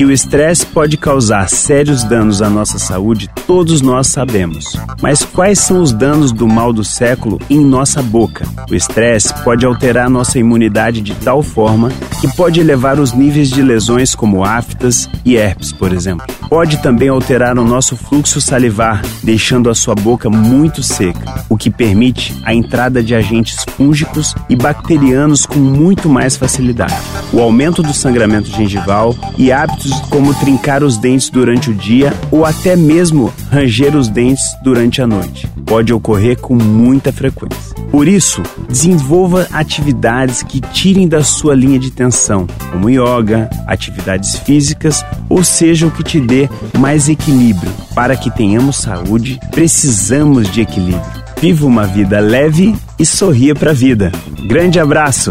Que o estresse pode causar sérios danos à nossa saúde, todos nós sabemos. Mas quais são os danos do mal do século em nossa boca? O estresse pode alterar nossa imunidade de tal forma que pode elevar os níveis de lesões como aftas e herpes, por exemplo. Pode também alterar o nosso fluxo salivar, deixando a sua boca muito seca, o que permite a entrada de agentes fúngicos e bacterianos com muito mais facilidade. O aumento do sangramento gengival e hábitos como trincar os dentes durante o dia ou até mesmo ranger os dentes durante a noite. Pode ocorrer com muita frequência. Por isso, desenvolva atividades que tirem da sua linha de tensão, como yoga, atividades físicas, ou seja, o que te dê mais equilíbrio. Para que tenhamos saúde, precisamos de equilíbrio. Viva uma vida leve e sorria para a vida. Grande abraço!